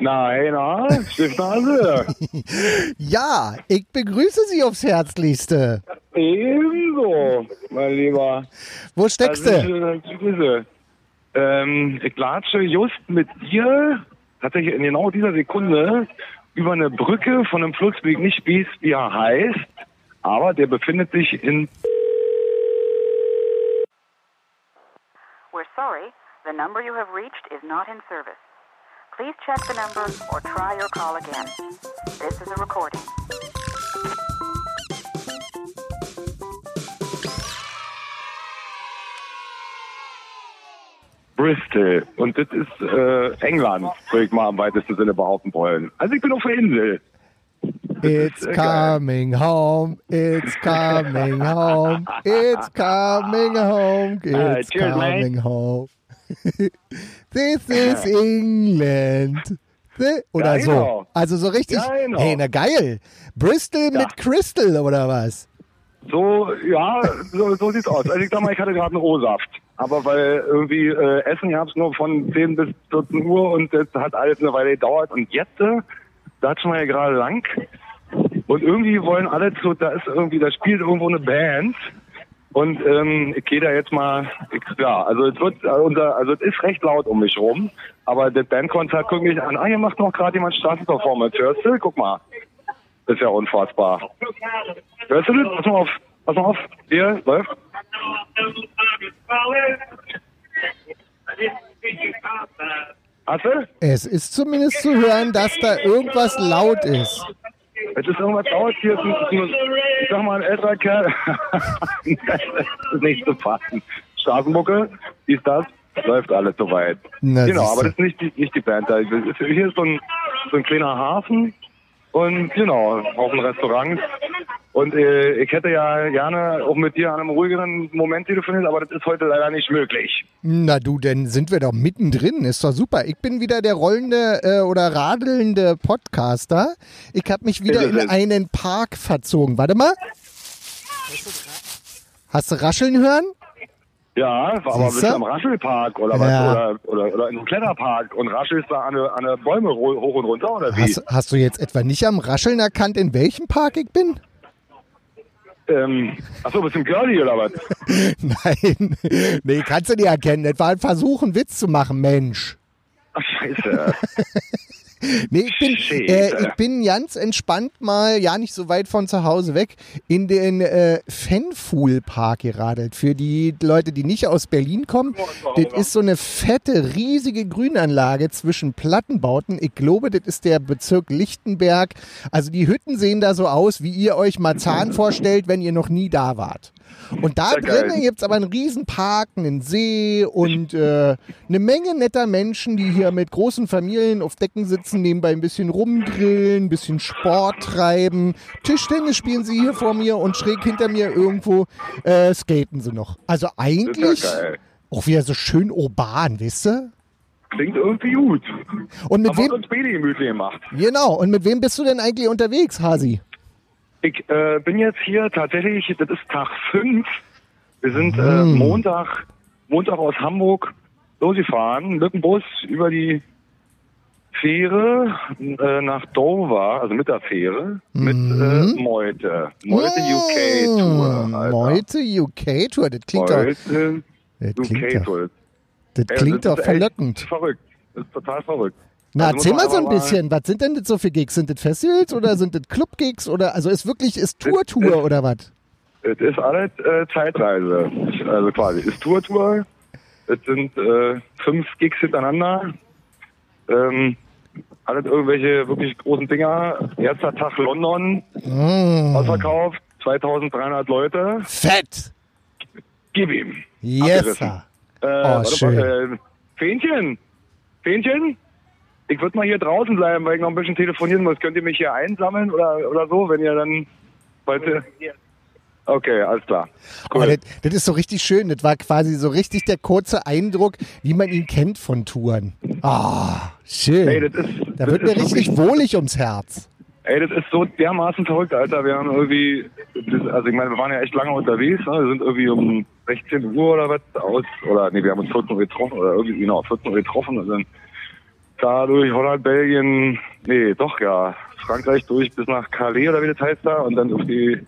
Nein, na, Stiftnase. Ja, ich begrüße Sie aufs Herzlichste. Ebenso, mein Lieber. Wo steckst Also, du? Grüße. Ähm, ich latsche just mit dir, tatsächlich in genau dieser Sekunde, über eine Brücke von einem Fluss, wie ich nicht weiß, wie er heißt, aber der befindet sich in We're sorry, the number you have reached is not in service. Please check the number or try your call again. This is a recording. Bristol. Und das ist äh, England, würde ich mal im weitesten Sinne behaupten wollen. Also ich bin auf der Insel. It's äh, geil. coming home, it's coming home, it's coming home, it's cheers, mate. coming home. This is England. Oder Ja, so. genau. Also so richtig. Ja, genau. Hey, na geil. Bristol mit Crystal oder was? So, ja, so, so sieht's aus. Also ich sag mal, ich hatte gerade einen O-Saft. Aber weil irgendwie äh, Essen gab's nur von 10 bis 14 Uhr und das hat alles eine Weile gedauert. Und jetzt, äh, da schon mal hier gerade lang. Und irgendwie wollen alle zu, da ist irgendwie, da spielt irgendwo eine Band. Und ähm, ich gehe da jetzt mal, ich, ja, also es wird, äh, unser, also es ist recht laut um mich rum. Aber das Bandkonzert guckt mich an, ah, hier macht noch gerade jemand Straßenperformance. Hörst du? Guck mal. Ist ja unfassbar. Hörst du das? Pass mal auf. Pass mal auf. Hier, läuft. Hast du? Es ist zumindest zu hören, dass da irgendwas laut ist. Es ist irgendwas laut hier. Ich sag mal, ein älterer Kerl. das ist nicht zu fassen. Straßenmucke, wie ist das? Läuft alles soweit. Na, genau, aber das ist nicht die, nicht die Band. hier ist so ein, so ein kleiner Hafen und genau, auch ein Restaurant. Und äh, ich hätte ja gerne auch mit dir an einem ruhigeren Moment telefoniert, aber das ist heute leider nicht möglich. Na du, denn sind wir doch mittendrin. Ist doch super. Ich bin wieder der rollende äh, oder radelnde Podcaster. Ich habe mich wieder in einen Park verzogen. Warte mal. Hast du rascheln hören? Ja, aber Siehste? bist du am Raschelpark oder was? Ja. Oder, oder, oder in einem Kletterpark und raschelst da an an Bäume hoch und runter oder wie? Hast, hast du jetzt etwa nicht am Rascheln erkannt, in welchem Park ich bin? Ähm, achso, bist du ein Girlie oder was? Nein. Nee, kannst du nicht erkennen. Das war ein Versuch, einen Witz zu machen, Mensch. Ach, scheiße. Nee, ich bin, äh, ich bin ganz entspannt mal, ja nicht so weit von zu Hause weg, in den äh, Fenfuhl Park geradelt. Für die Leute, die nicht aus Berlin kommen, das ist so eine fette, riesige Grünanlage zwischen Plattenbauten. Ich glaube, das ist der Bezirk Lichtenberg. Also die Hütten sehen da so aus, wie ihr euch Marzahn vorstellt, wenn ihr noch nie da wart. Und da drinnen gibt's aber einen riesen Park, einen See und äh, eine Menge netter Menschen, die hier mit großen Familien auf Decken sitzen, nebenbei ein bisschen rumgrillen, ein bisschen Sport treiben. Tischtennis spielen sie hier vor mir und schräg hinter mir irgendwo äh, skaten sie noch. Also eigentlich ja auch wieder so schön urban, wisst ihr? Klingt irgendwie gut. Und mit Haben wem, uns Baby gemütlich gemacht. genau, und mit wem bist du denn eigentlich unterwegs, Hasi? Ich äh, bin jetzt hier tatsächlich, das ist Tag 5. Wir sind äh, Hm. Montag, Montag aus Hamburg losgefahren mit dem Bus über die Fähre äh, nach Dover, also mit der Fähre, mit äh, Meute. Meute UK Tour. Alter. Meute UK Tour, das klingt doch, Meute das UK klingt doch, Tour. das klingt doch verlockend. Verrückt. Das ist total verrückt. Na, Also erzähl mal so ein bisschen. Was sind denn das so für Gigs? Sind das Festivals oder sind das Club-Gigs oder also ist wirklich ist Tour-Tour oder was? Es ist alles äh, Zeitreise. Also quasi. Ist Tour-Tour. Es sind äh, fünf Gigs hintereinander. Ähm, alles irgendwelche wirklich großen Dinger. Erster Tag London. Mm. Ausverkauft. 2300 Leute. Fett! Gib ihm. Yes. Äh, warte schön. Mal, äh, Fähnchen. Fähnchen? Ich würde mal hier draußen bleiben, weil ich noch ein bisschen telefonieren muss. Könnt ihr mich hier einsammeln oder, oder so, wenn ihr dann heute... Okay, alles klar. Oh, Cool. das, das ist so richtig schön. Das war quasi so richtig der kurze Eindruck, wie man ihn kennt von Touren. Ah, schön. Ey, das ist, da wird mir richtig wohlig ums Herz. Ey, das ist so dermaßen verrückt, Alter. Wir haben irgendwie, also ich meine, wir waren ja echt lange unterwegs. Ne? Wir sind irgendwie um 16 Uhr oder was aus, oder nee, wir haben uns 14 Uhr getroffen oder irgendwie, genau, 14 Uhr getroffen und dann da durch Holland, Belgien, nee, doch ja, Frankreich durch bis nach Calais oder wie das heißt da und dann auf die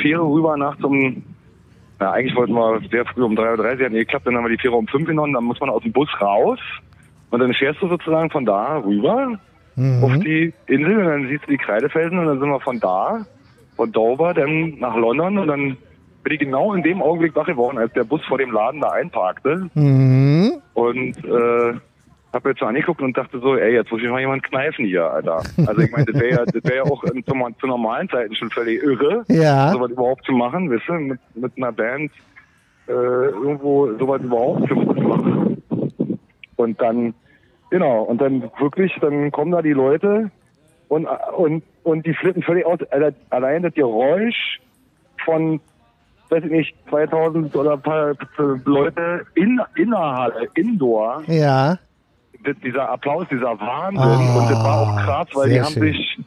Fähre rüber nach zum, na eigentlich wollten wir sehr früh um 3.30 Uhr, hat nicht geklappt, dann haben wir die Fähre um 5 genommen, dann muss man aus dem Bus raus und dann fährst du sozusagen von da rüber Mhm. auf die Insel und dann siehst du die Kreidefelsen und dann sind wir von da, von Dover, dann nach London und dann bin ich genau in dem Augenblick wach geworden, als der Bus vor dem Laden da einparkte Mhm. und äh, hab jetzt so angeguckt und dachte so, ey, jetzt muss ich mal jemand kneifen hier, Alter. Also ich meine, das wäre ja, das wär ja auch in, zu, zu normalen Zeiten schon völlig irre, Ja. sowas überhaupt zu machen, weißt du, mit, mit einer Band äh, irgendwo sowas überhaupt zu machen. Und dann, genau, und dann wirklich, dann kommen da die Leute und, und, und die flippen völlig aus. Allein das Geräusch von, weiß ich nicht, 2000 oder ein paar Leute in, in der Halle, Indoor, Ja. das- dieser Applaus, dieser Wahnsinn. Ah, und das war auch krass, weil die haben schön. sich,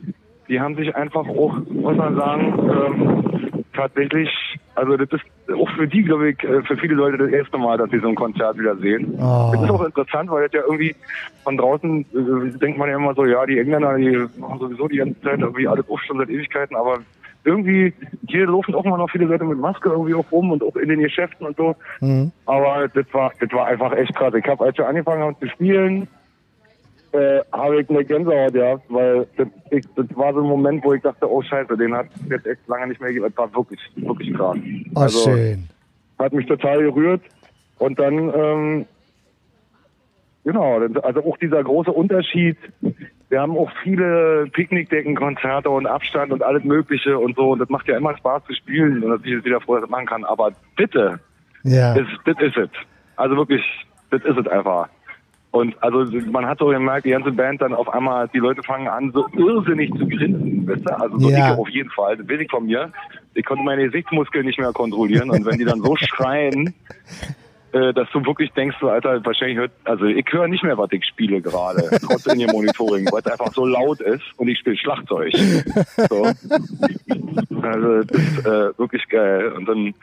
die haben sich einfach auch, muss man sagen, ähm, tatsächlich, also das ist auch für die, glaube ich, äh, für viele Leute das erste Mal, dass sie so ein Konzert wieder sehen. Oh. Das ist auch interessant, weil das ja irgendwie von draußen äh, denkt man ja immer so, ja, die Engländer, die machen sowieso die ganze Zeit irgendwie alles auf schon seit Ewigkeiten, aber irgendwie, hier laufen auch immer noch viele Leute mit Maske irgendwie auch rum und auch in den Geschäften und so. Mhm. Aber das war, das war einfach echt krass. Ich habe, als wir angefangen haben zu spielen, äh, habe ich eine Gänsehaut gehabt, weil das, ich, das war so ein Moment, wo ich dachte, oh Scheiße, den hat jetzt echt lange nicht mehr gegeben. Das war wirklich, wirklich krass. Oh, also, schön. hat mich total gerührt. Und dann, ähm, genau, also auch dieser große Unterschied. Wir haben auch viele Picknickdecken, Konzerte und Abstand und alles Mögliche und so. Und das macht ja immer Spaß zu spielen und dass ich jetzt wieder froh, dass ich das machen kann. Aber bitte, Ja. das, das ist es. Also wirklich, das ist es einfach. Und also man hat so gemerkt, die ganze Band dann auf einmal, die Leute fangen an, so irrsinnig zu grinsen, weißt du? Also so Ja. ich auf jeden Fall, das weiß ich von mir. Ich konnte meine Gesichtsmuskeln nicht mehr kontrollieren und wenn die dann so schreien, äh, dass du wirklich denkst, so, Alter, wahrscheinlich hört, also ich höre nicht mehr, was ich spiele gerade, trotz in ihr Monitoring, weil es einfach so laut ist und ich spiele Schlagzeug. So. Also das ist äh, wirklich geil. Und dann,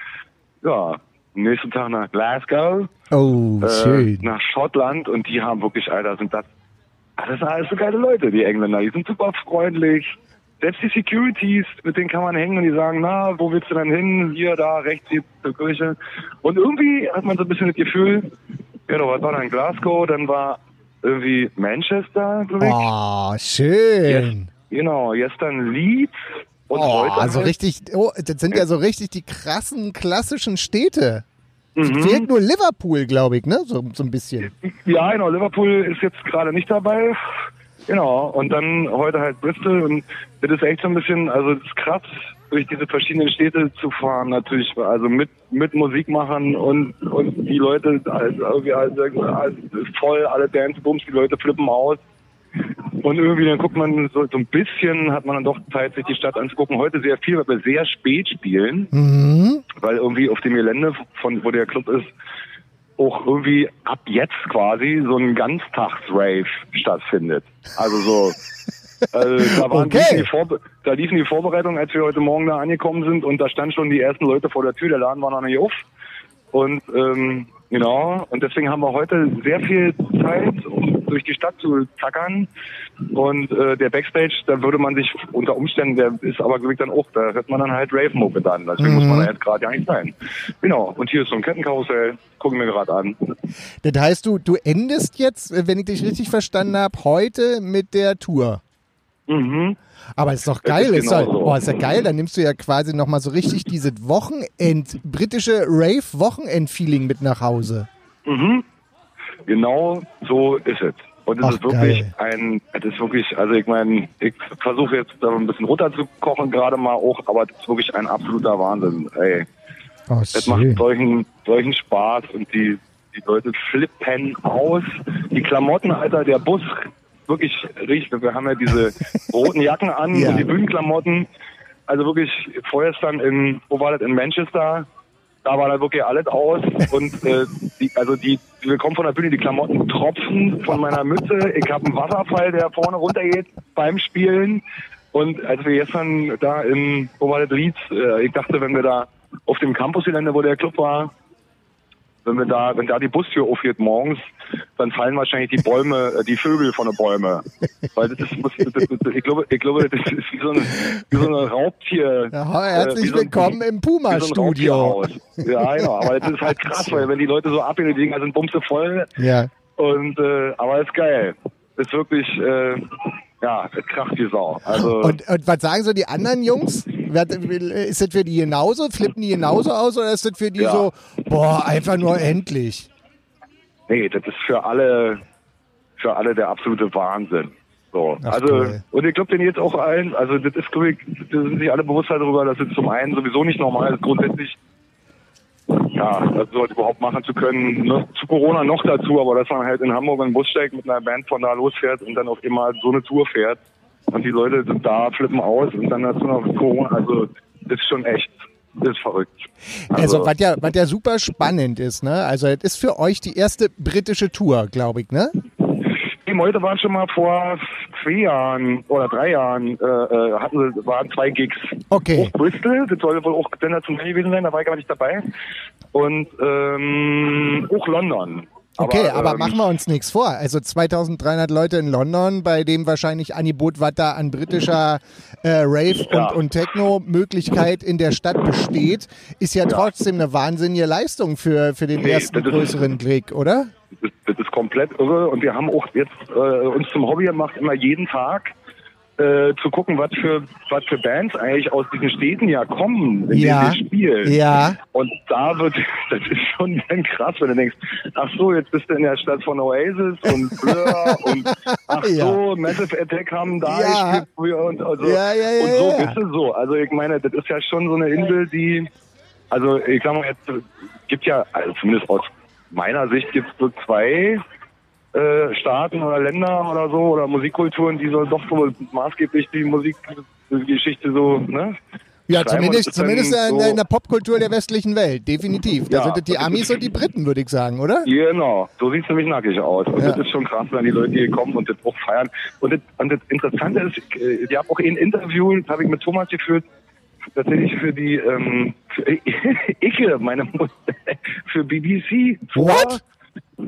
ja, nächsten Tag nach Glasgow, Oh, äh, schön. nach Schottland und die haben wirklich, Alter, sind das, ah, das sind alles so geile Leute, die Engländer. Die sind super freundlich. Selbst die Securities, mit denen kann man hängen und die sagen, na, wo willst du denn hin? Hier, da, rechts, hier zur Kirche. Und irgendwie hat man so ein bisschen das Gefühl, genau, was war dann Glasgow, dann war irgendwie Manchester, glaube ich. Oh, schön. Genau, gestern Leeds und Oh, also halt- richtig, oh, das sind ja so richtig die krassen klassischen Städte. Mhm. Fehlt nur Liverpool, glaube ich, ne? So, so ein bisschen. Ja, genau. Liverpool ist jetzt gerade nicht dabei. Genau. Und dann heute halt Bristol. Und das ist echt so ein bisschen, also das ist krass, durch diese verschiedenen Städte zu fahren natürlich. Also mit, mit Musik machen und, und die Leute, also irgendwie halt, halt voll, alle Dancebooms, die Leute flippen aus. Und irgendwie dann guckt man so, so ein bisschen, hat man dann doch Zeit, sich die Stadt anzugucken. Heute sehr viel, weil wir sehr spät spielen Mhm. weil irgendwie auf dem Gelände, von wo der Club ist, auch irgendwie ab jetzt quasi so ein Ganztags-Rave stattfindet. Also so. Also da, waren Okay. liefen die Vorbe da liefen die Vorbereitungen, als wir heute Morgen da angekommen sind und da standen schon die ersten Leute vor der Tür, der Laden war noch nicht auf. Und ähm, genau, und deswegen haben wir heute sehr viel Zeit, um durch die Stadt zu zackern. Und äh, der Backstage, da würde man sich unter Umständen, der ist aber wirklich dann auch, da hört man dann halt Rave-Mucke dann. Deswegen muss man da jetzt gerade ja nicht sein. Genau, und hier ist so ein Kettenkarussell, gucken wir gerade an. Das heißt, du, du endest jetzt, wenn ich dich richtig verstanden habe, heute mit der Tour. Mhm. Aber ist doch geil. ist Ist, doch, genau so. oh, ist ja geil. Dann nimmst du ja quasi nochmal so richtig dieses Wochenend, britische Rave-Wochenend-Feeling mit nach Hause. Mhm. Genau so ist es. Und es Ach, ist wirklich geil. ein, es ist wirklich, also ich meine, ich versuche jetzt da ein bisschen runterzukochen gerade mal auch, aber es ist wirklich ein absoluter Wahnsinn. Ey, Oh, es macht solchen, solchen Spaß und die, die Leute flippen aus. Die Klamotten, Alter, der Bus wirklich riecht. Wir haben ja diese roten Jacken an Ja. und die Bühnenklamotten. Also wirklich vorgestern in, wo war das, in Manchester, da war da wirklich alles aus und äh, die, also die, wir kommen von der Bühne, die Klamotten tropfen von meiner Mütze. Ich habe einen Wasserfall, der vorne runtergeht beim Spielen. Und als wir gestern da in, wo war das Leeds, äh, ich dachte, wenn wir da auf dem Campusgelände, wo der Club war, wenn wir da, wenn da die Bustür aufgeht morgens, dann fallen wahrscheinlich die Bäume, äh, die Vögel von den Bäumen. Weil das ist, das, das, das, ich glaube, ich glaube, das ist wie so ein, wie so ein Raubtier. Ja, herzlich äh, so ein- willkommen im so Puma-Studio. Raubtierhaus. Ja, genau. Aber das ist halt krass, weil wenn die Leute so abgehen, die Dinger sind bumse voll. ja. Und, äh, aber ist geil. Ist wirklich, äh, ja, kracht wie Sau. Also, Und, und was sagen so die anderen Jungs? Ist das für die genauso? Flippen die genauso aus oder ist das für die Ja. so, boah, einfach nur endlich? nee, das ist für alle, für alle der absolute Wahnsinn. So, Ach, also, toll. und ich glaube denen jetzt auch allen, also das ist, glaub ich, da sind sich alle bewusst darüber, dass es zum einen sowieso nicht normal ist, grundsätzlich, ja, das so überhaupt machen zu können. Noch, zu Corona noch dazu, aber dass man halt in Hamburg in den Bus steigt, mit einer Band von da losfährt und dann auf immer so eine Tour fährt. Und die Leute sind da, flippen aus und dann dazu noch Corona, also, das ist schon echt, das ist verrückt. Also, was ja, was ja super spannend ist, ne? Also, es ist für euch die erste britische Tour, glaube ich, ne? Die Leute waren schon mal vor zwei Jahren oder drei Jahren, äh, äh, hatten waren zwei Gigs. Okay. Auch Bristol, das soll wohl auch sensationell gewesen sein, da war ich gar nicht dabei. Und ähm, auch London. Okay, aber, ähm, machen wir uns nichts vor. Also 2300 Leute in London, bei dem wahrscheinlich Angebot, was da an britischer äh, Rave Ja. und, und Techno-Möglichkeit in der Stadt besteht, ist ja, trotzdem eine wahnsinnige Leistung für, für den Nee, ersten größeren Gig, oder? Das, das ist komplett irre und wir haben auch jetzt äh, uns zum Hobby gemacht, immer jeden Tag äh, zu gucken, was für was für Bands eigentlich aus diesen Städten ja kommen, in Ja. denen wir spielen. Ja. Und da wird, das ist schon dann krass, wenn du denkst, ach so, jetzt bist du in der Stadt von Oasis und Blur und ach Ja. so, Massive Attack haben da Ja. gespielt früher und, also, Ja, ja, und so bist du so. Also ich meine, das ist ja schon so eine Insel, die, also ich sag mal jetzt, gibt ja, also zumindest aus meiner Sicht gibt es so zwei äh, Staaten oder Länder oder so oder Musikkulturen, die so doch so maßgeblich die Musikgeschichte so, ne? Ja, zumindest, zumindest in, so- in der Popkultur der westlichen Welt, definitiv. Da Ja, sind es die Amis und die Briten, würde ich sagen, oder? Genau, so sieht's nämlich nackig aus. Und Ja. das ist schon krass, wenn die Leute hier kommen und das auch feiern. Und das, und das Interessante ist, ich, äh, ich habe auch ein Interview, das habe ich mit Thomas geführt, tatsächlich für die ähm, für, Icke, meine Mutter, für BBC. What?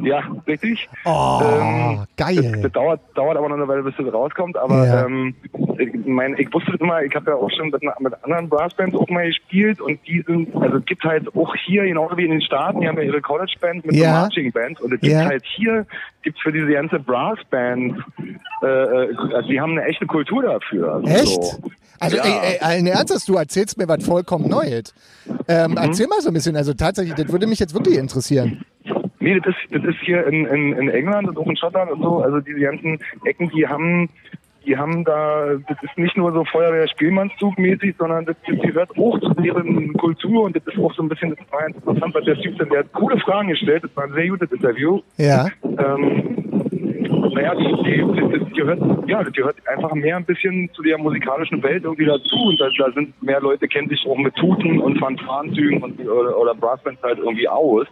Ja, richtig. Oh, Ähm, Das, geil. das dauert, dauert aber noch eine Weile, bis das rauskommt. Aber Ja. ähm, ich, mein, ich wusste das immer, ich habe ja auch schon mit, anderen Brassbands auch mal gespielt und die sind, also es gibt halt auch hier, genauso wie in den Staaten, die haben ja ihre College-Band mit Ja. so Marching Bands und es gibt Ja. halt hier, gibt's für diese ganze Brassband, äh, äh, also die haben eine echte Kultur dafür. Echt? So. Also, Ja. ey, ey, allen Ernstes, du erzählst mir was vollkommen Neues. Ähm, Mhm. Erzähl mal so ein bisschen, also tatsächlich, das würde mich jetzt wirklich interessieren. Nee, das ist, das ist hier in, in, in England und auch in Schottland und so. Also diese ganzen Ecken, die haben, die haben da, das ist nicht nur so Feuerwehr-Spielmannszug mäßig, sondern das, das gehört auch zu deren Kultur und das ist auch so ein bisschen, das war interessant, was der Typ, der hat coole Fragen gestellt, das war ein sehr gutes Interview. Ja. Ähm, naja, die, die, das gehört, ja, das gehört einfach mehr ein bisschen zu der musikalischen Welt irgendwie dazu. Und da, da sind mehr Leute, kennen sich auch mit Tuten und Fanfarenzügen und, oder, oder Brassbands halt irgendwie aus.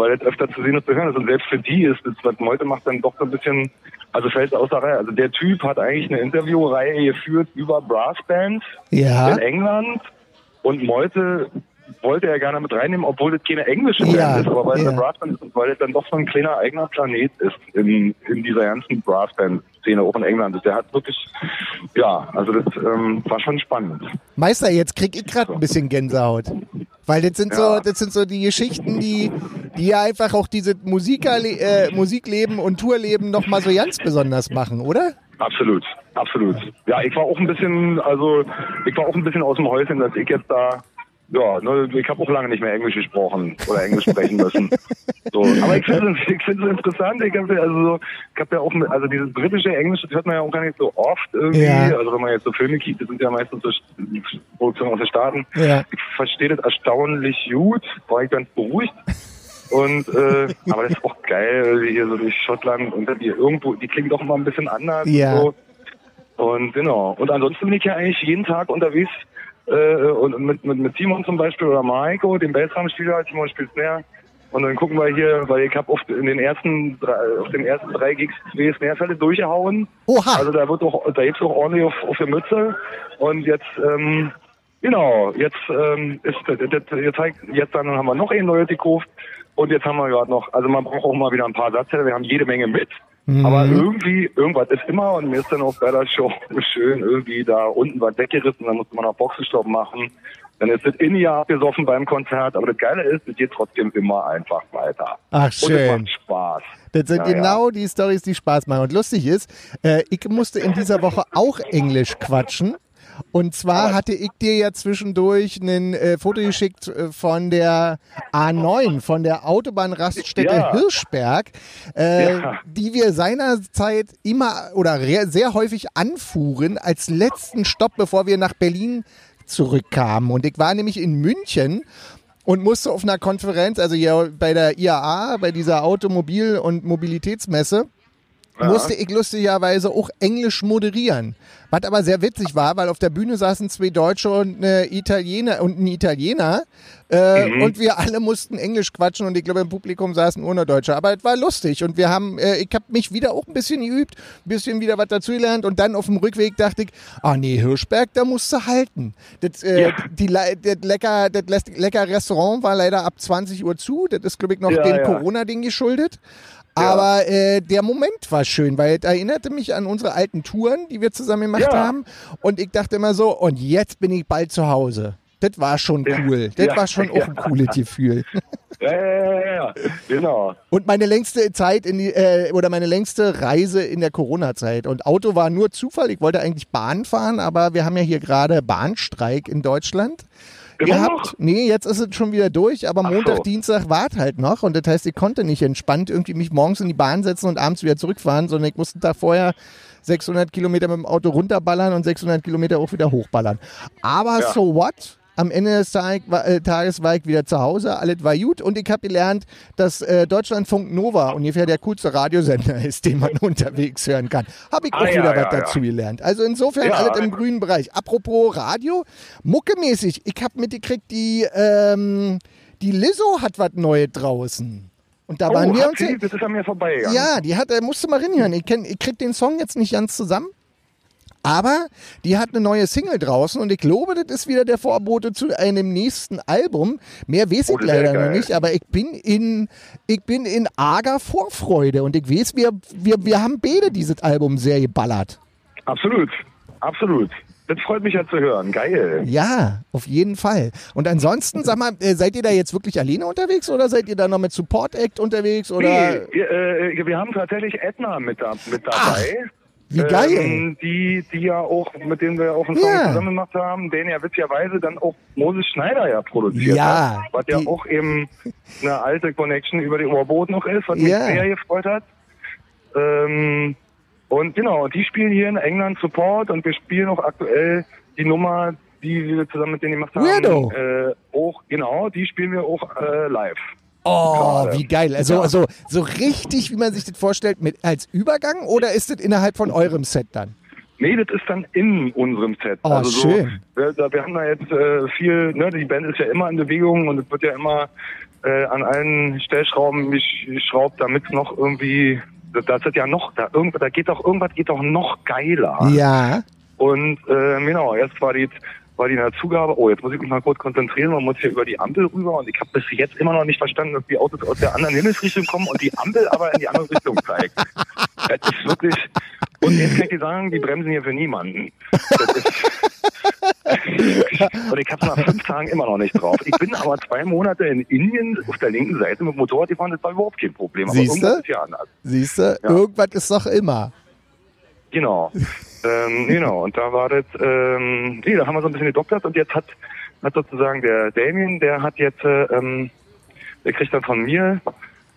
Weil das öfter zu sehen und zu hören ist. Und selbst für die ist das, was Meute macht, dann doch so ein bisschen, also fällt aus der Reihe. Also der Typ hat eigentlich eine Interviewreihe geführt über Brassbands Ja. in England. Und Meute wollte er gerne mit reinnehmen, obwohl das keine englische Band Ja, ist, aber weil es ja. Brassband ist weil es dann doch so ein kleiner eigener Planet ist in, in dieser ganzen Brassband-Szene auch in England. Der hat wirklich, ja, also das ähm, war schon spannend. Meister, jetzt krieg ich gerade ein bisschen Gänsehaut. Weil das sind so, Ja. das sind so die Geschichten, die, die ja einfach auch diese Musiker, äh, Musikleben und Tourleben nochmal so ganz besonders machen, oder? Absolut, absolut. Ja, ich war auch ein bisschen, also ich war auch ein bisschen aus dem Häuschen, dass ich jetzt da, ja, ne, ich habe auch lange nicht mehr Englisch gesprochen oder Englisch sprechen müssen. So, aber ich finde es ich finde es interessant. Ich habe also so, ich habe ja auch, also dieses britische Englisch, das hört man ja auch gar nicht so oft irgendwie. Ja. Also wenn man jetzt so Filme kriegt, das sind ja meistens so Produktionen aus den Staaten. Ja. Ich verstehe das erstaunlich gut, war ich ganz beruhigt. Und äh, aber das ist auch geil, wie hier so durch Schottland und die irgendwo, die klingen doch immer ein bisschen anders. Ja. So. Und genau. Und ansonsten bin ich ja eigentlich jeden Tag unterwegs äh, und mit, mit, mit Timon zum Beispiel oder Maiko, dem Bassdrum-Spieler, Timon spielt Snare. Und dann gucken wir hier, weil ich habe oft in den ersten drei, auf den ersten drei Gigs zwei Snare-Fälle durchgehauen. Oha. Also da wird auch, da gibt's auch ordentlich auf, auf der Mütze. Und jetzt, ähm, genau, jetzt ähm, ist das, jetzt, zeigt- jetzt dann haben wir noch einen Loyalty gekauft. Und jetzt haben wir gerade noch, also man braucht auch mal wieder ein paar Satzteller, wir haben jede Menge mit. Aber irgendwie, irgendwas ist immer und mir ist dann auch bei der Show schön irgendwie da unten was weggerissen, dann musste man noch Boxenstopp machen. Dann ist das in ihr abgesoffen beim Konzert, aber das Geile ist, es geht trotzdem immer einfach weiter. Ach, Und es schön. macht Spaß. Das sind Ja, ja. genau die Stories, die Spaß machen. Und lustig ist, äh, ich musste in dieser Woche auch Englisch quatschen. Und zwar hatte ich dir ja zwischendurch ein äh, Foto geschickt äh, von der A9, von der Autobahnraststätte Ja. Hirschberg, äh, Ja. die wir seinerzeit immer oder sehr häufig anfuhren als letzten Stopp, bevor wir nach Berlin zurückkamen. Und ich war nämlich in München und musste auf einer Konferenz, also hier bei der IAA, bei dieser Automobil- und Mobilitätsmesse, musste ich lustigerweise auch Englisch moderieren. Was aber sehr witzig war, weil auf der Bühne saßen zwei Deutsche und eine Italiener und ein Italiener äh, und wir alle mussten Englisch quatschen und ich glaube im Publikum saßen nur Deutsche. Aber es war lustig und wir haben, äh, ich habe mich wieder auch ein bisschen geübt, ein bisschen wieder was dazugelernt und dann auf dem Rückweg dachte ich, ah nee, Hirschberg, da musst du halten. Das, äh, Ja. die, das, lecker, das lecker Restaurant war leider ab 20 Uhr zu. Das ist, glaube ich, noch Ja, dem ja. Corona-Ding geschuldet. Aber äh, der Moment war schön, weil es erinnerte mich an unsere alten Touren, die wir zusammen gemacht Ja. haben. Und ich dachte immer so, und jetzt bin ich bald zu Hause. Das war schon cool. Das Ja. war schon auch ein cooles Gefühl. Ja, ja, ja, ja, genau. Und meine längste Zeit in die, äh, oder meine längste Reise in der Corona-Zeit. Und Auto war nur Zufall. Ich wollte eigentlich Bahn fahren, aber wir haben ja hier gerade Bahnstreik in Deutschland. Immer Ihr noch? habt, nee, jetzt ist es schon wieder durch, aber Ach Montag, so. Dienstag wart halt noch und das heißt, ich konnte nicht entspannt irgendwie mich morgens in die Bahn setzen und abends wieder zurückfahren, sondern ich musste da vorher 600 Kilometer mit dem Auto runterballern und 600 Kilometer auch wieder hochballern. Aber Ja. so what? Am Ende des Tag, äh, Tages war ich wieder zu Hause, alles war gut und ich habe gelernt, dass äh, Deutschlandfunk Nova ungefähr der coolste Radiosender ist, den man unterwegs hören kann. Habe ich Ah, auch ja, wieder ja, was ja. dazu gelernt. Also insofern alles im grünen Bereich. Apropos Radio, muckemäßig, ich habe mitgekriegt, die, ähm, die Lizzo hat was Neues draußen. Und da waren oh, wir hat uns. sie, das ist an mir vorbei. Ja, die hat, äh, musst du mal reinhören. Ich, kenn, ich krieg den Song jetzt nicht ganz zusammen. Aber die hat eine neue Single draußen und ich glaube, das ist wieder der Vorbote zu einem nächsten Album. Mehr weiß ich Oh, leider noch nicht, aber ich bin in, ich bin in arger Vorfreude und ich weiß, wir, wir, wir haben beide dieses Album sehr geballert. Absolut, absolut. Das freut mich ja zu hören. Geil. Ja, auf jeden Fall. Und ansonsten, sag mal, äh, seid ihr da jetzt wirklich alleine unterwegs oder seid ihr da noch mit Support Act unterwegs oder? Nee, wir, äh, wir haben tatsächlich Edna mit, da, mit dabei. Wie geil. Ähm, die, die ja auch, mit denen wir auch einen Song Ja. zusammen gemacht haben, den ja witzigerweise dann auch Moses Schneider ja produziert Ja, hat. Was ja auch eben eine alte Connection über die Oberboot noch ist, was mich Ja. sehr gefreut hat. Ähm, und genau, die spielen hier in England Support und wir spielen auch aktuell die Nummer, die wir zusammen mit denen gemacht haben. Weirdo. Äh, auch, genau, die spielen wir auch äh, live. Oh, wie geil. Also, also so richtig, wie man sich das vorstellt, mit als Übergang oder ist das innerhalb von eurem Set dann? Nee, das ist dann in unserem Set. Oh, also so, schön. Wir, da- wir haben da jetzt äh, viel, ne, die Band ist ja immer in Bewegung und es wird ja immer äh, an allen Stellschrauben gesch- geschraubt, damit es noch irgendwie, das ist ja noch, da, irgend, da geht doch irgendwas geht doch noch geiler. Ja. Und äh, genau, jetzt war die in der Zugabe, oh, jetzt muss ich mich mal kurz konzentrieren, man muss hier über die Ampel rüber und ich habe bis jetzt immer noch nicht verstanden, dass die Autos aus der anderen Himmelsrichtung kommen und die Ampel aber in die andere Richtung zeigt. Das ist wirklich, und jetzt kann ich dir sagen, die bremsen hier für niemanden. Das ist, und ich habe nach fünf Tagen immer noch nicht drauf. Ich bin aber zwei Monate in Indien auf der linken Seite mit dem Motorrad gefahren, das war überhaupt kein Problem. Aber Siehste? irgendwas ist ja anders. Siehst du, irgendwas ist doch immer. Genau. Ähm, genau, und da war das, ähm, nee, da haben wir so ein bisschen gedoktert und jetzt hat, hat sozusagen der Damien, der hat jetzt, äh, ähm, der kriegt dann von mir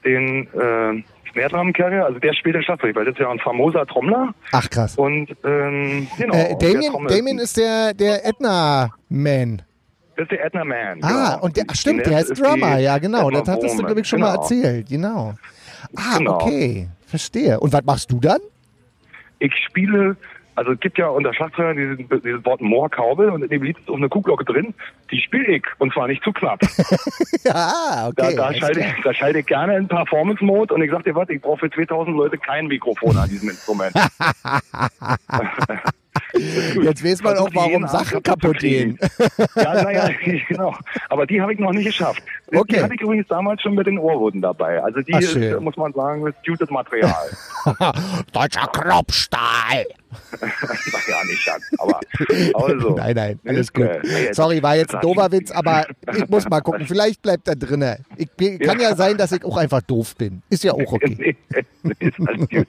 den äh, Snare-Drum-Carrier, also der spielt den Schlagzeug, weil das ist ja ein famoser Trommler Ach krass. und ähm, genau. Äh, Damien. Damien ist der, der Edna-Man. Das ist der Edna Man. Ah, genau. und der, ach, stimmt, der heißt ist Drummer, ja genau. Edna Das hattest du, glaube ich, schon mal Genau. erzählt. Genau. Ah, Genau. okay. Verstehe. Und was machst du dann? Ich spiele, also es gibt ja unter Schlagzeuger dieses, dieses Wort Moorkaubel und in dem Lied ist auch eine Kuhglocke drin, die spiele ich und zwar nicht zu knapp. ja, Da, okay. da, alles schalte ich, da schalte ich gerne in Performance-Mode und ich sag dir was, ich brauche für 2000 Leute kein Mikrofon an diesem Instrument. Jetzt weiß man auch, die jeden warum Sachen kaputt gehen. Ja, naja, genau. Aber die habe ich noch nicht geschafft. Okay. Die hatte ich übrigens damals schon mit den Ohrwurden dabei. Also die Ach, ist, schön. muss man sagen, ist gutes Material. Deutscher Kropfstahl. naja, nicht ganz, aber, aber so. Nein, nein, alles Ist, gut. äh, Sorry, war jetzt ein doofer Witz, aber ich muss mal gucken. Vielleicht bleibt er drinne. Ich, kann ja sein, dass ich auch einfach doof bin. Ist ja auch okay. Nee, ist alles gut.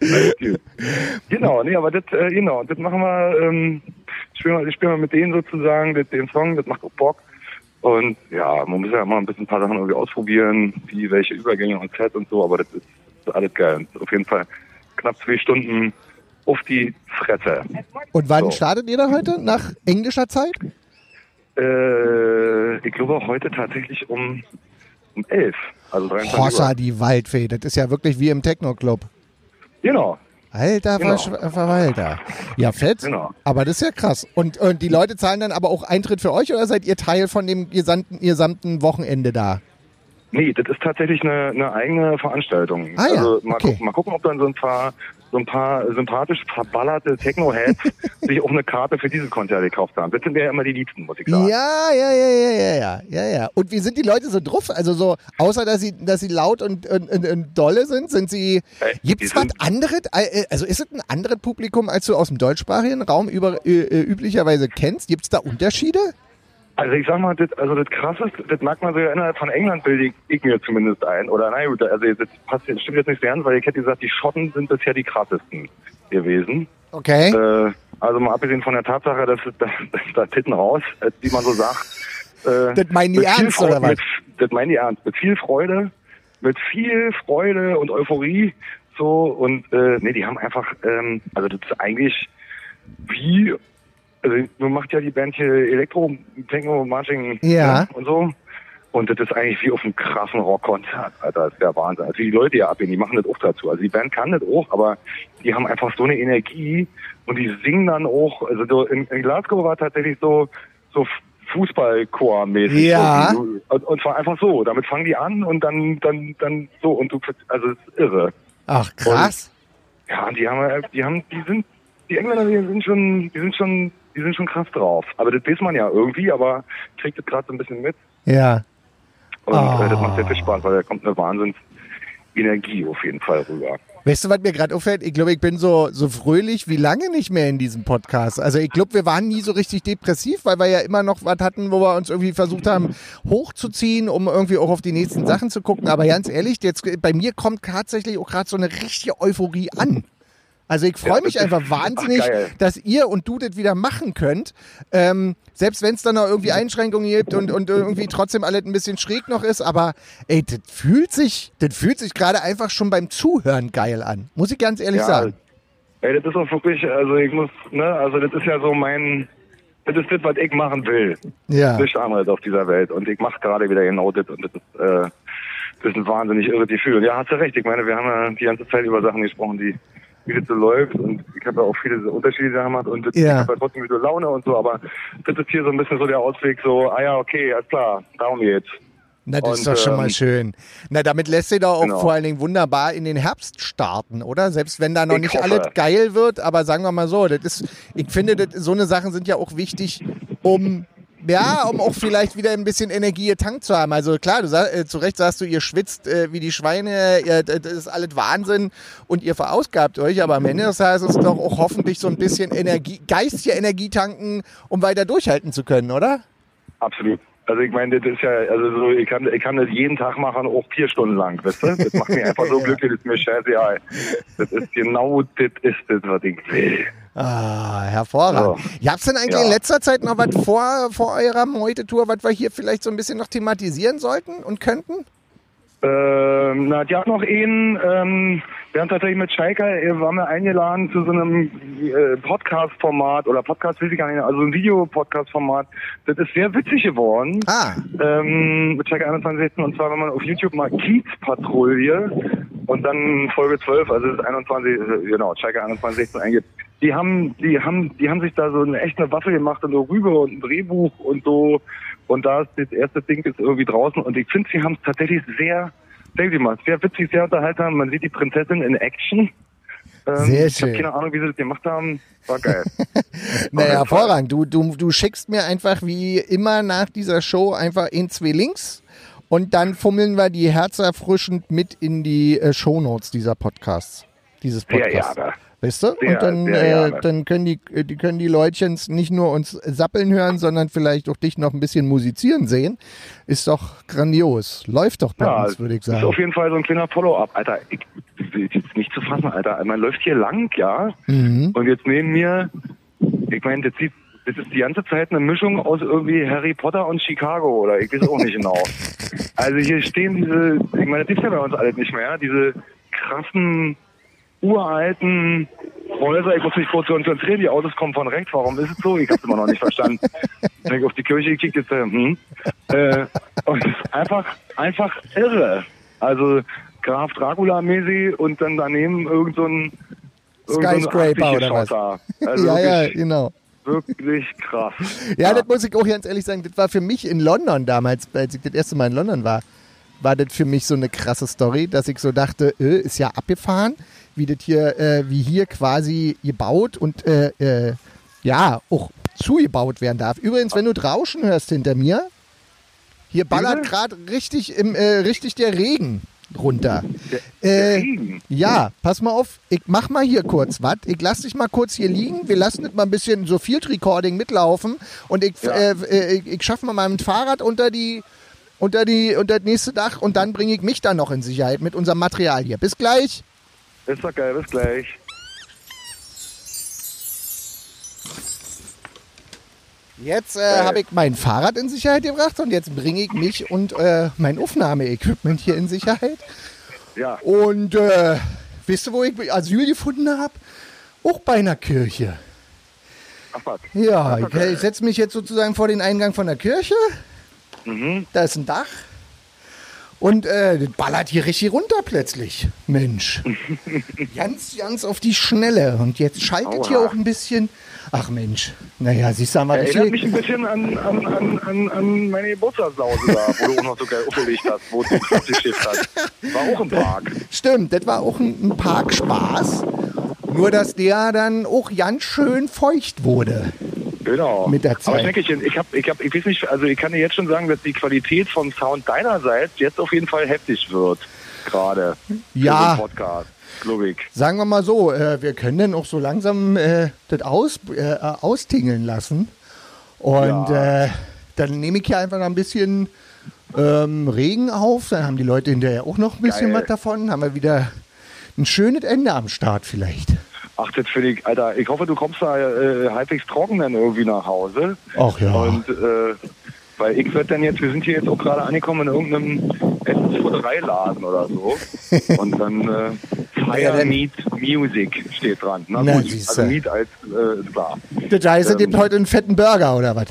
Alles gut. Genau, nee, aber das, äh, genau, das machen wir, ähm, spielen wir, spielen wir mit denen sozusagen, das, den Song, das macht auch Bock. Und ja, man muss ja immer ein bisschen ein paar Sachen irgendwie ausprobieren, wie welche Übergänge und Set und so, aber das ist, das ist alles geil. Und Auf jeden Fall knapp zwei Stunden auf die Fresse. Und wann So. startet ihr da heute? Nach englischer Zeit? Äh, ich glaube heute tatsächlich um, um elf, also 23 Hossa, die Waldfee. Das ist ja wirklich wie im Techno-Club. Genau, Alter Genau. Verwalter. Ja, fett. Genau. Aber das ist ja krass. Und, und die Leute zahlen dann aber auch Eintritt für euch oder seid ihr Teil von dem gesamten, gesamten Wochenende da? Nee, das ist tatsächlich eine, eine eigene Veranstaltung. Ah ja, also mal, okay. gucken, mal gucken, ob dann so ein paar so ein paar sympathisch verballerte Techno-Heads sich auch eine Karte für diese Konzerte gekauft haben. Das sind ja immer die Liebsten, muss ich sagen. Ja, ja, ja, ja, ja, ja, ja, ja. Und wie sind die Leute so drauf? Also so, außer dass sie, dass sie laut und, und, und, und dolle sind, sind sie. Äh, Gibt's was anderes? Äh, Also ist es ein anderes Publikum, als du aus dem deutschsprachigen Raum über, äh, äh, üblicherweise kennst? Gibt's da Unterschiede? Also ich sag mal, das, also das krasseste, das mag man so ja innerhalb von England bilde ich, mir zumindest ein. Oder na gut, also das passt jetzt, stimmt jetzt nicht sehr, weil ich hätte gesagt, die Schotten sind bisher die krassesten gewesen. Okay. Äh, also mal abgesehen von der Tatsache, dass da, da Titten raus, äh, wie man so sagt. Äh, Das meinen die ernst, Freude- oder was? Mit, das meinen die ernst. Mit viel Freude, mit viel Freude und Euphorie. So und äh, nee, die haben einfach, ähm, also das ist eigentlich wie, also nun macht ja die Band hier Elektro, Techno, Marching Ja. und so. Und das ist eigentlich wie auf einem krassen Rockkonzert, Alter. Das ist der Wahnsinn. Also die Leute ja abgehen, die machen das auch dazu. Also die Band kann das auch, aber die haben einfach so eine Energie und die singen dann auch. Also so in, in Glasgow war tatsächlich so, so Fußballchor-mäßig. Ja. Und, und zwar einfach so. Damit fangen die an und dann, dann, dann so. Und du, also es ist irre. Ach, krass. Ja, und die haben, die haben, die sind, die Engländer, die sind schon, die sind schon, die sind schon krass drauf. Aber das weiß man ja irgendwie, aber kriegt das gerade so ein bisschen mit. Ja. Und Ah. äh, das macht sehr viel Spaß, weil da kommt eine Wahnsinns Energie auf jeden Fall rüber. Weißt du, was mir gerade auffällt? Ich glaube, ich bin so, so fröhlich wie lange nicht mehr in diesem Podcast. Also ich glaube, wir waren nie so richtig depressiv, weil wir ja immer noch was hatten, wo wir uns irgendwie versucht haben, hochzuziehen, um irgendwie auch auf die nächsten Sachen zu gucken. Aber ganz ehrlich, jetzt bei mir kommt tatsächlich auch gerade so eine richtige Euphorie an. Also ich freue Ja, mich einfach ach, wahnsinnig, geil. dass ihr und du das wieder machen könnt. Ähm, selbst wenn es dann noch irgendwie Einschränkungen gibt und, und irgendwie trotzdem alles ein bisschen schräg noch ist, aber ey, das fühlt sich, das fühlt sich gerade einfach schon beim Zuhören geil an. Muss ich ganz ehrlich sagen. Ey, das ist auch wirklich, also ich muss, ne, also das ist ja so mein, das ist das, was ich machen will. Ja. Nichts anderes auf dieser Welt. Und ich mache gerade wieder genau das und das ist, äh, das ist ein wahnsinnig irre Gefühl. Und ja, hast du recht. Ich meine, wir haben ja die ganze Zeit über Sachen gesprochen, die wie das so läuft und ich habe ja auch viele unterschiedliche Sachen gemacht und Ja. ich habe ja trotzdem wieder Laune und so, aber das ist hier so ein bisschen so der Ausweg, so, ah ja, okay, alles klar, darum geht's. Na, das ist Und, doch schon mal ähm, schön. Na, damit lässt sich doch auch genau. vor allen Dingen wunderbar in den Herbst starten, oder? Selbst wenn da noch Ich nicht hoffe. alles geil wird, aber sagen wir mal so, das ist, ich finde, das, so eine Sachen sind ja auch wichtig, um ja, um auch vielleicht wieder ein bisschen Energie getankt zu haben. Also klar, du sag, äh, zu Recht sagst du, ihr schwitzt äh, wie die Schweine, ihr, das ist alles Wahnsinn und ihr verausgabt euch, aber am Ende des Tages ist es doch auch hoffentlich so ein bisschen Energie, geistige Energie tanken, um weiter durchhalten zu können, oder? Absolut. Also ich meine, das ist ja, also so, ich kann, ich kann das jeden Tag machen, auch vier Stunden lang, weißt du? Das macht mich einfach so Ja. glücklich, das ist mir scheißegal. Das ist genau das ist das, was ich will. Ah, hervorragend. So. Gab's denn eigentlich Ja. in letzter Zeit noch was vor, vor eurer Meute-Tour, was wir hier vielleicht so ein bisschen noch thematisieren sollten und könnten? Ähm, na, die hat noch einen, ähm, wir haben tatsächlich mit Schalke, äh, waren wir eingeladen zu so einem äh, Podcast-Format oder Podcast, weiß ich gar nicht, also ein Video-Podcast-Format. Das ist sehr witzig geworden. Ah, ähm, mit Check 21 und zwar, wenn man auf YouTube mal Kiez-Patrouille und dann Folge 12, also das ist 21, äh, genau, Check 21 eingibt. Die haben, die haben, die haben sich da so eine echte Waffe gemacht und so rüber und ein Drehbuch und so. Und da ist das erste Ding ist irgendwie draußen und ich finde, sie haben es tatsächlich sehr, denke ich mal, sehr witzig, sehr unterhaltsam. Man sieht die Prinzessin in Action. Ähm, Sehr Ich habe schön. keine Ahnung, wie sie das gemacht haben. War geil. Naja, hervorragend. Du, du, du schickst mir einfach wie immer nach dieser Show einfach in zwei Links und dann fummeln wir die herzerfrischend mit in die äh, Shownotes dieser Podcasts. Dieses Podcasts. gerne. Weißt du? Sehr, und dann, äh, dann können die, äh, die können die Leutchens nicht nur uns sappeln hören, sondern vielleicht auch dich noch ein bisschen musizieren sehen. Ist doch grandios. Läuft doch bei Ja, uns, würde ich ist sagen. auf jeden Fall so ein kleiner Follow-up. Alter, ich, ich jetzt nicht zu fassen, Alter. Man läuft hier lang, ja. Mhm. Und jetzt neben mir, ich meine, das, sieht, das ist die ganze Zeit eine Mischung aus irgendwie Harry Potter und Chicago oder ich weiß auch nicht genau. Also hier stehen diese, ich meine, das gibt's ja bei uns alles nicht mehr, diese krassen, uralten Häuser. Ich muss mich kurz konzentrieren, die Autos kommen von rechts. Warum ist es so? Ich hab's immer noch nicht verstanden. Wenn ich auf die Kirche gekickt, jetzt, äh, hm. Äh, und es ist einfach, einfach irre. Also Graf Dracula-mäßig und dann daneben irgend so ein so Skyscraper oder was? 80er. Also ja, ja, genau. wirklich krass. Ja, das muss ich auch ganz ehrlich sagen, das war für mich in London damals, als ich das erste Mal in London war, war das für mich so eine krasse Story, dass ich so dachte, äh, ist ja abgefahren, wie das hier, äh, wie hier quasi gebaut und äh, äh, ja, auch zugebaut werden darf. Übrigens, wenn du Rauschen hörst hinter mir, hier ballert gerade richtig, im, äh, richtig der Regen runter. Der, der Äh, Regen. ja, pass mal auf, ich mach mal hier kurz was. Ich lass dich mal kurz hier liegen. Wir lassen das mal ein bisschen so Field Recording mitlaufen und ich, Ja. äh, äh, ich, ich schaffe mal mein Fahrrad unter die unter die unter das nächste Dach und dann bringe ich mich dann noch in Sicherheit mit unserem Material hier. Bis gleich. Ist doch geil, bis gleich. Jetzt äh, habe ich mein Fahrrad in Sicherheit gebracht und jetzt bringe ich mich und äh, mein Aufnahmeequipment hier in Sicherheit. Ja, Und äh, wisst ihr, wo ich Asyl gefunden habe? Auch bei einer Kirche. ach was. Ja, ich, ich setze mich jetzt sozusagen vor den Eingang von der Kirche. Mhm. Da ist ein Dach. Und äh, das ballert hier richtig runter plötzlich. Mensch. ganz, ganz auf die Schnelle. Und jetzt schaltet Aua. hier auch ein bisschen. Ach Mensch. Naja, siehst du mal, Erinnert mich ein bisschen an, an, an, an, meine Geburtstagssause da, wo du auch noch so geil aufgelegt hast, wo du aufgeschifft hast. War auch im Park. Stimmt, das war auch ein, ein Parkspaß. Nur, dass der dann auch ganz schön feucht wurde. Genau. Mit der Aber Zeit. ich denke, ich, ich, hab, ich, hab, ich weiß nicht, also ich kann dir jetzt schon sagen, dass die Qualität vom Sound deinerseits jetzt auf jeden Fall heftig wird. Gerade. für Ja. einen Podcast, ich. Sagen wir mal so, äh, wir können dann auch so langsam äh, das aus, äh, austingeln lassen. Und Ja. äh, dann nehme ich hier einfach noch ein bisschen ähm, Regen auf. Dann haben die Leute hinterher auch noch ein bisschen Geil. was davon. Haben wir wieder ein schönes Ende am Start vielleicht. Ach, das finde ich, Alter, ich hoffe, du kommst da äh, halbwegs trocken dann irgendwie nach Hause. Ach ja. Und äh, weil ich werde dann jetzt, wir sind hier jetzt auch gerade angekommen in irgendeinem Essensfuttereiladen oder so. Und dann äh, Ja, Fire dann- Meat Music steht dran. Na, Na, gut, also Meat als äh, ist klar. Das heißt, Ähm. gibt heute einen fetten Burger oder was?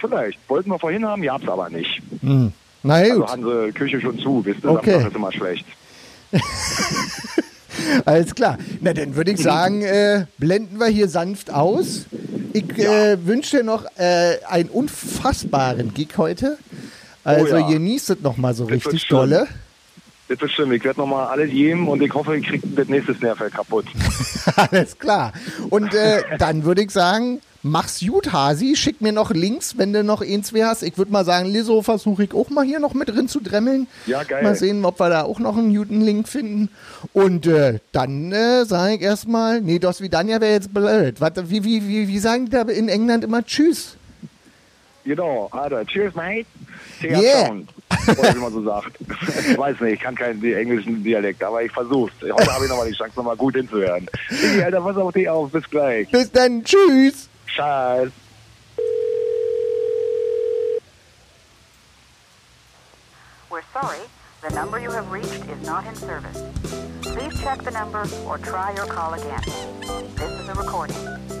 Vielleicht. Wollten wir vorhin haben, gab's aber nicht. Hm. Na Also gut, haben sie Küche schon zu, wisst ihr, Okay. Samstag ist immer schlecht. alles klar. Na, dann würde ich sagen, äh, blenden wir hier sanft aus. Ich Ja. äh, wünsche dir noch äh, einen unfassbaren Gig heute. Also Oh ja. genießt es nochmal so Das richtig schön. dolle. Das wird schlimm. Ich werde nochmal alles geben und ich hoffe, ich kriege das nächste Snarefell kaputt. Alles klar. Und äh, dann würde ich sagen, mach's gut, Hasi. Schick mir noch Links, wenn du noch ein, zwei hast. Ich würde mal sagen, Liso versuche ich auch mal hier noch mit drin zu dremmeln. Ja, geil. Mal sehen, ob wir da auch noch einen guten Link finden. Und äh, dann äh, sage ich erstmal, nee, das Vidania wäre jetzt blöd. Warte, wie, wie, wie, wie sagen die da in England immer Tschüss? Genau, Alter. Cheers, mate. See Yeah. Oder wie man so sagt. Ich weiß nicht, ich kann keinen englischen Dialekt, aber ich versuch's. Heute habe ich nochmal die Chance, nochmal gut hinzuhören. Alter, pass auf dich auf. Bis gleich. Bis dann, tschüss. Scheiß. We're sorry, the number you have reached is not in service. Please check the number or try your call again. This is a recording.